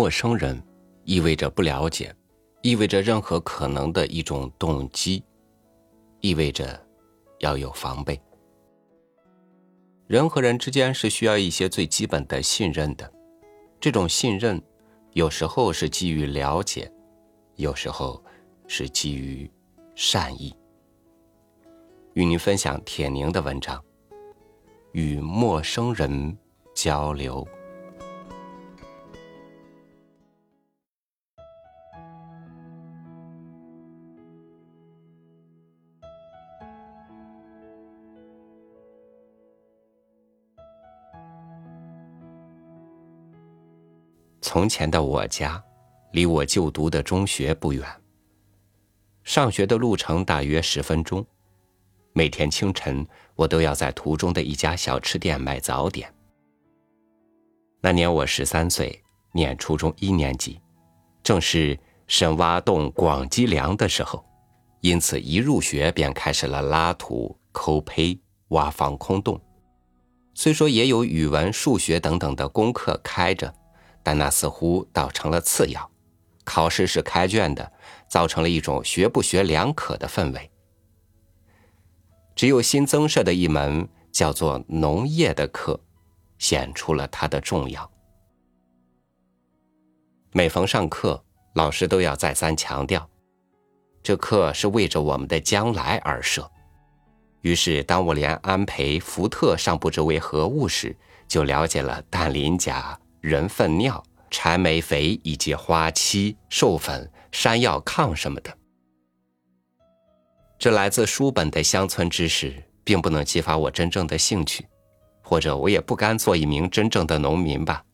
陌生人，意味着不了解，意味着任何可能的一种动机，意味着要有防备。人和人之间是需要一些最基本的信任的，这种信任有时候是基于了解，有时候是基于善意。与您分享铁凝的文章：与陌生人交流。从前的我家，离我就读的中学不远。上学的路程大约十分钟。每天清晨，我都要在途中的一家小吃店买早点。那年我十三岁，念初中一年级，正是深挖洞、广积粮的时候，因此一入学便开始了拉土、抠胚、挖防空洞。虽说也有语文、数学等等的功课开着。但那似乎倒成了次要，考试是开卷的，造成了一种学不学两可的氛围。只有新增设的一门叫做农业的课，显出了它的重要。每逢上课，老师都要再三强调，这课是为着我们的将来而设。于是，当我连安培、福特尚不知为何物时，就了解了氮磷钾。人粪尿、柴煤肥以及花漆、授粉、山药炕什么的，这来自书本的乡村知识，并不能激发我真正的兴趣，或者我也不甘做一名真正的农民吧。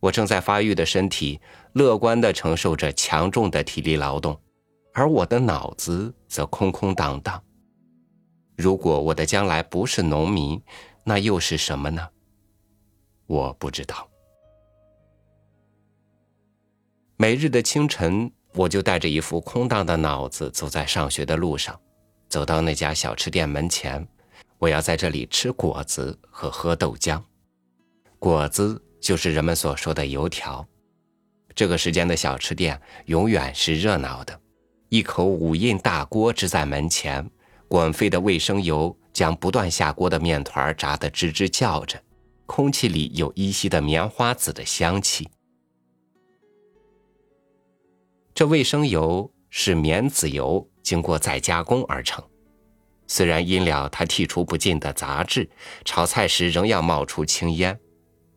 我正在发育的身体，乐观地承受着强重的体力劳动，而我的脑子则空空荡荡。如果我的将来不是农民，那又是什么呢？我不知道。每日的清晨，我就带着一副空荡的脑子走在上学的路上，走到那家小吃店门前。我要在这里吃果子和喝豆浆。果子就是人们所说的油条。这个时间的小吃店永远是热闹的，一口五印大锅支在门前，滚沸的卫生油将不断下锅的面团炸得吱吱叫着，空气里有依稀的棉花籽的香气。这卫生油是棉籽油，经过再加工而成。虽然因了它剔除不尽的杂质，炒菜时仍要冒出青烟，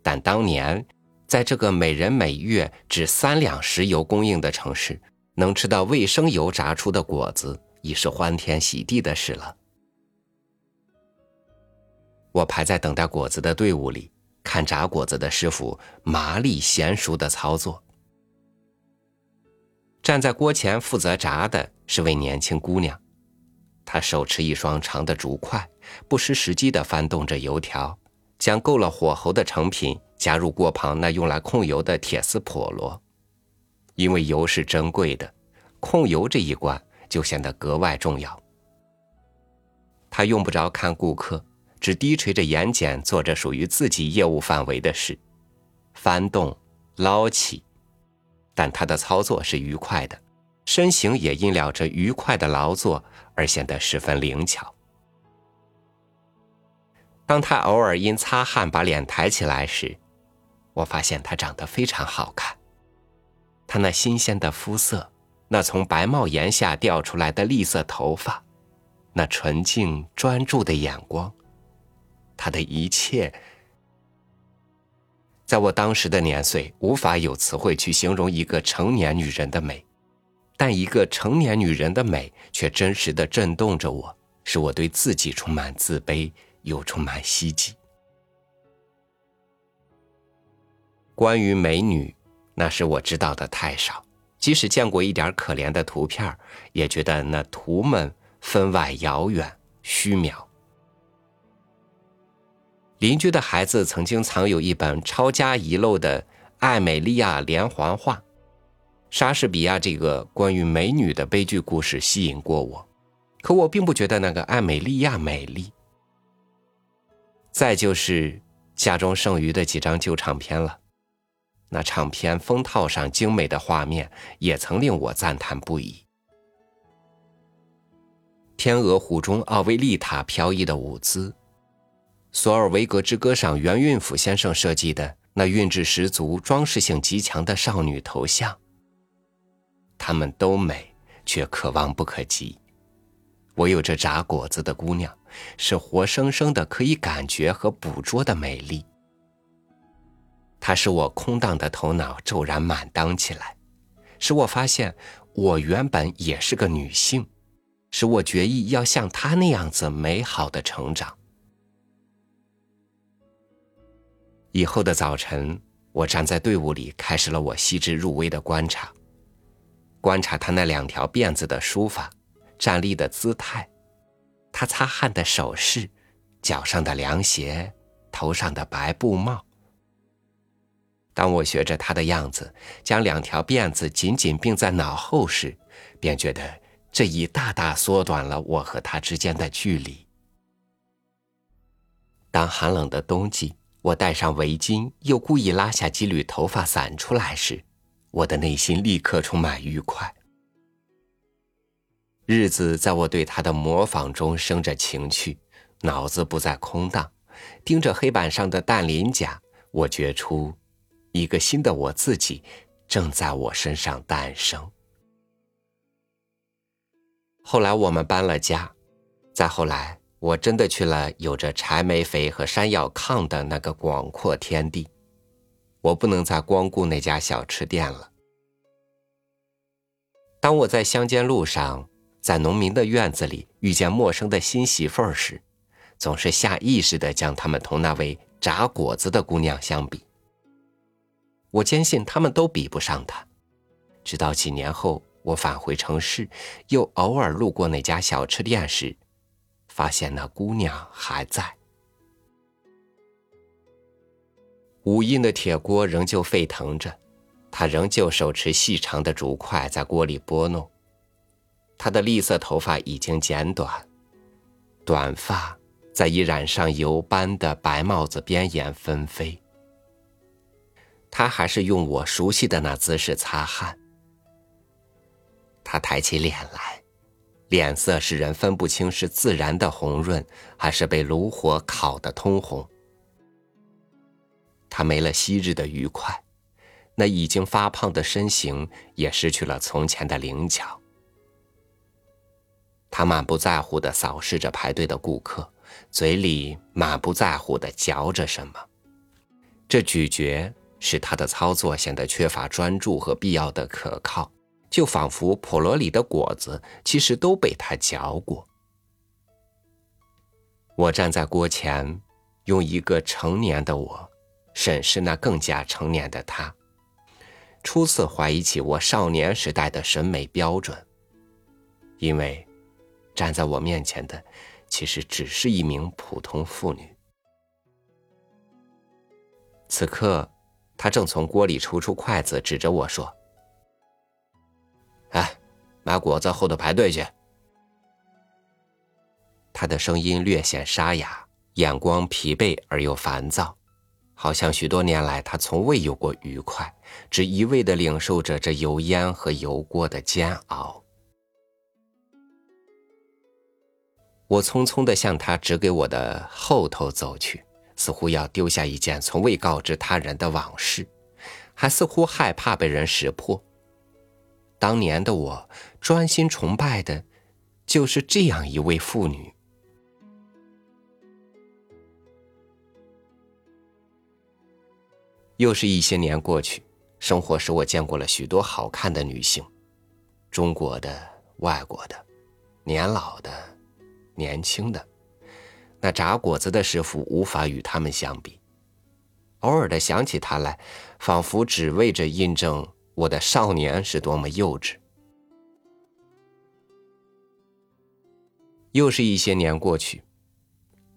但当年在这个每人每月只三两石油供应的城市，能吃到卫生油炸出的果子，已是欢天喜地的事了。我排在等待果子的队伍里，看炸果子的师傅麻利娴熟的操作。站在锅前负责炸的是位年轻姑娘，她手持一双长的竹筷，不失时机地翻动着油条，将够了火候的成品加入锅旁那用来控油的铁丝笸箩。因为油是珍贵的，控油这一关就显得格外重要。她用不着看顾客，只低垂着眼睑做着属于自己业务范围的事，翻动、捞起。但他的操作是愉快的，身形也因了这愉快的劳作而显得十分灵巧。当他偶尔因擦汗把脸抬起来时，我发现他长得非常好看。他那新鲜的肤色，那从白帽檐下掉出来的栗色头发，那纯净专注的眼光，他的一切。在我当时的年岁，无法有词汇去形容一个成年女人的美，但一个成年女人的美却真实的震动着我，使我对自己充满自卑又充满希冀。关于美女，那是我知道的太少，即使见过一点可怜的图片，也觉得那图们分外遥远虚渺。邻居的孩子曾经藏有一本抄家遗漏的《艾美利亚连环画》，莎士比亚这个关于美女的悲剧故事吸引过我，可我并不觉得那个艾美利亚美丽。再就是家中剩余的几张旧唱片了，那唱片封套上精美的画面也曾令我赞叹不已。天鹅湖中奥维利塔飘逸的舞姿，索尔维格之歌上袁运甫先生设计的那韵致十足、装饰性极强的少女头像，她们都美，却可望不可及。我有这炸果子的姑娘，是活生生的可以感觉和捕捉的美丽。它使我空荡的头脑骤然满当起来，使我发现我原本也是个女性，使我决意要像她那样子美好的成长。以后的早晨，我站在队伍里，开始了我细致入微的观察，观察他那两条辫子的梳法，站立的姿态，他擦汗的手势，脚上的凉鞋，头上的白布帽。当我学着他的样子，将两条辫子紧紧并在脑后时，便觉得这已大大缩短了我和他之间的距离。当寒冷的冬季，我戴上围巾，又故意拉下几缕头发散出来时，我的内心立刻充满愉快。日子在我对他的模仿中生着情趣，脑子不再空荡，盯着黑板上的淡磷甲，我觉出。一个新的我自己正在我身上诞生。后来我们搬了家，再后来我真的去了有着柴煤肥和山药炕的那个广阔天地。我不能再光顾那家小吃店了。当我在乡间路上，在农民的院子里遇见陌生的新媳妇儿时，总是下意识的将他们同那位炸果子的姑娘相比。我坚信他们都比不上他，直到几年后我返回城市，又偶尔路过那家小吃店时，发现那姑娘还在。五印的铁锅仍旧沸腾着，她仍旧手持细长的竹筷在锅里拨弄，她的栗色头发已经剪短，短发在已染上油斑的白帽子边沿纷飞。他还是用我熟悉的那姿势擦汗。他抬起脸来，脸色使人分不清是自然的红润，还是被炉火烤得通红。他没了昔日的愉快，那已经发胖的身形也失去了从前的灵巧。他满不在乎的扫视着排队的顾客，嘴里满不在乎的嚼着什么，这咀嚼。使他的操作显得缺乏专注和必要的可靠，就仿佛普罗里的果子其实都被他嚼过。我站在锅前，用一个成年的我审视那更加成年的他，初次怀疑起我少年时代的审美标准，因为站在我面前的其实只是一名普通妇女。此刻。他正从锅里抽出筷子，指着我说：“哎，买果子后头排队去。”他的声音略显沙哑，眼光疲惫而又烦躁，好像许多年来他从未有过愉快，只一味的领受着这油烟和油锅的煎熬。我匆匆的向他指给我的后头走去。似乎要丢下一件从未告知他人的往事，还似乎害怕被人识破。当年的我专心崇拜的，就是这样一位妇女。又是一些年过去，生活使我见过了许多好看的女性，中国的、外国的，年老的、年轻的。那炸果子的师傅无法与他们相比。偶尔的想起他来，仿佛只为着印证我的少年是多么幼稚。又是一些年过去，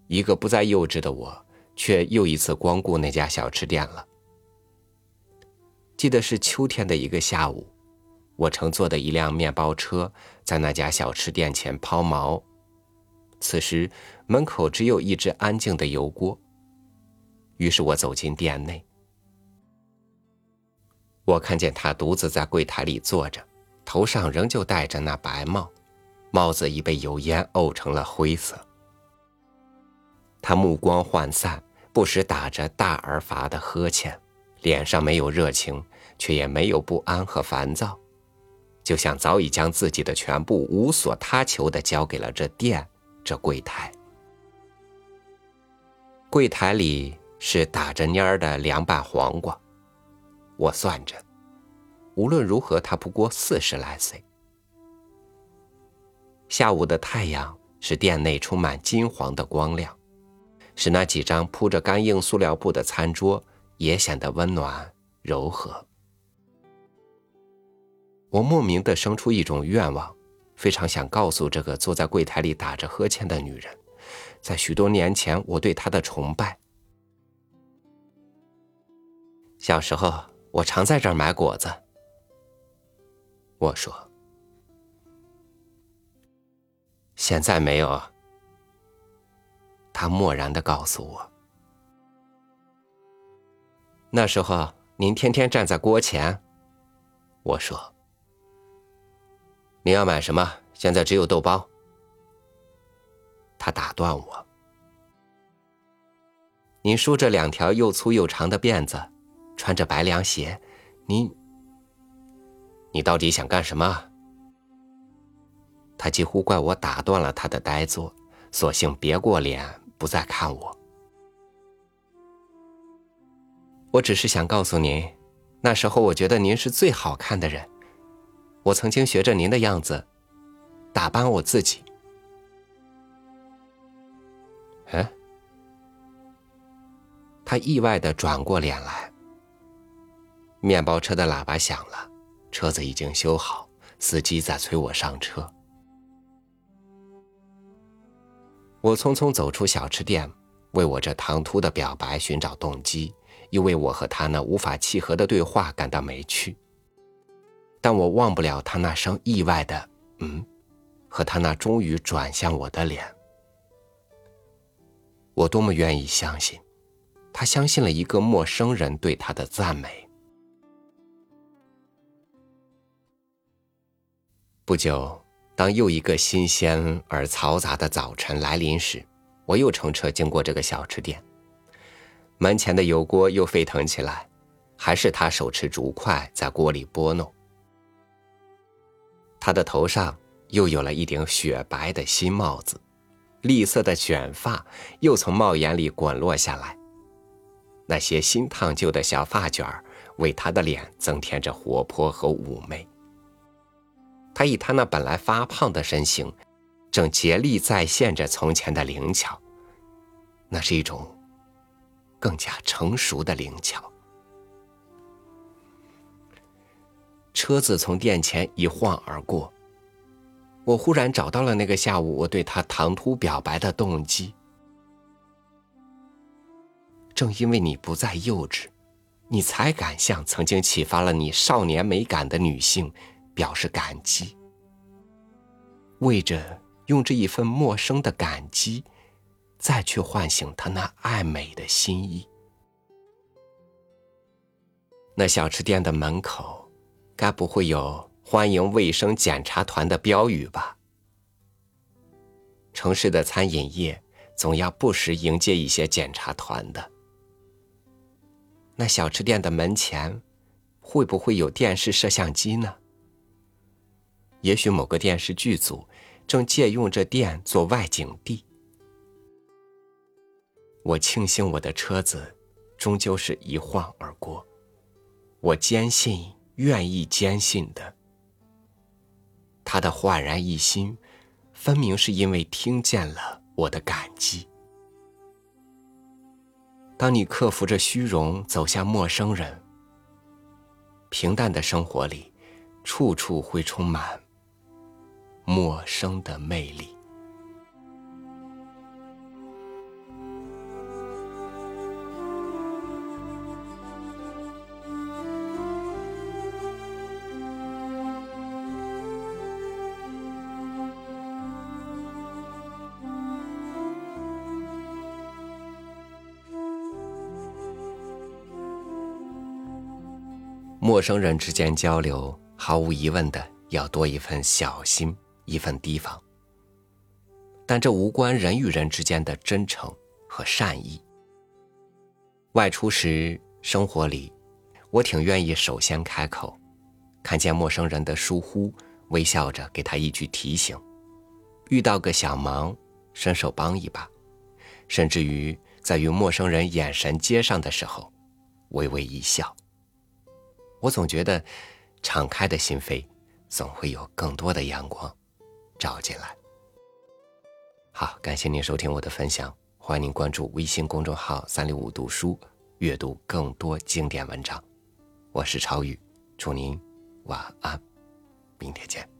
一个不再幼稚的我，却又一次光顾那家小吃店了。记得是秋天的一个下午，我乘坐的一辆面包车在那家小吃店前抛锚。此时，门口只有一只安静的油锅。于是我走进店内。我看见他独自在柜台里坐着，头上仍旧戴着那白帽，帽子已被油烟沤成了灰色。他目光涣散，不时打着大而乏的呵欠，脸上没有热情，却也没有不安和烦躁，就像早已将自己的全部无所他求的交给了这店、这柜台。柜台里是打着蔫儿的凉拌黄瓜。我算着，无论如何，他不过四十来岁。下午的太阳使店内充满金黄的光亮，使那几张铺着干硬塑料布的餐桌也显得温暖柔和。我莫名的生出一种愿望，非常想告诉这个坐在柜台里打着呵欠的女人，在许多年前我对她的崇拜。小时候。我常在这儿买果子。我说：“现在没有。”他漠然的告诉我：“那时候您天天站在锅前。”我说：“你要买什么？现在只有豆包。”他打断我：“您梳着两条又粗又长的辫子。”穿着白凉鞋，你，你到底想干什么？他几乎怪我打断了他的呆坐，索性别过脸，不再看我。我只是想告诉您，那时候我觉得您是最好看的人，我曾经学着您的样子，打扮我自己。哎，他意外的转过脸来。面包车的喇叭响了，车子已经修好，司机在催我上车。我匆匆走出小吃店，为我这唐突的表白寻找动机，又为我和他那无法契合的对话感到没趣。但我忘不了他那声意外的“嗯”，和他那终于转向我的脸。我多么愿意相信，他相信了一个陌生人对他的赞美。不久，当又一个新鲜而嘈杂的早晨来临时，我又乘车经过这个小吃店。门前的油锅又沸腾起来，还是他手持竹筷在锅里拨弄。他的头上又有了一顶雪白的新帽子，栗色的卷发又从帽檐里滚落下来。那些新烫旧的小发卷为他的脸增添着活泼和妩媚。他以他那本来发胖的身形，正竭力再现着从前的灵巧。那是一种更加成熟的灵巧。车子从店前一晃而过，我忽然找到了那个下午我对他唐突表白的动机。正因为你不再幼稚，你才敢向曾经启发了你少年美感的女性。表示感激，为着用这一份陌生的感激，再去唤醒他那爱美的心意。那小吃店的门口，该不会有欢迎卫生检查团的标语吧？城市的餐饮业总要不时迎接一些检查团的。那小吃店的门前，会不会有电视摄像机呢？也许某个电视剧组正借用这店做外景地。我庆幸我的车子终究是一晃而过。我坚信，愿意坚信的，他的焕然一新，分明是因为听见了我的感激。当你克服着虚荣走向陌生人，平淡的生活里，处处会充满。陌生的魅力。陌生人之间交流毫无疑问的要多一份小心。一份提防。但这无关人与人之间的真诚和善意。外出时，生活里，我挺愿意首先开口，看见陌生人的疏忽，微笑着给他一句提醒；遇到个小忙，伸手帮一把，甚至于在与陌生人眼神接上的时候，微微一笑。我总觉得，敞开的心扉，总会有更多的阳光照进来。好，感谢您收听我的分享，欢迎您关注微信公众号“三六五读书”，阅读更多经典文章。我是超宇，祝您晚安，明天见。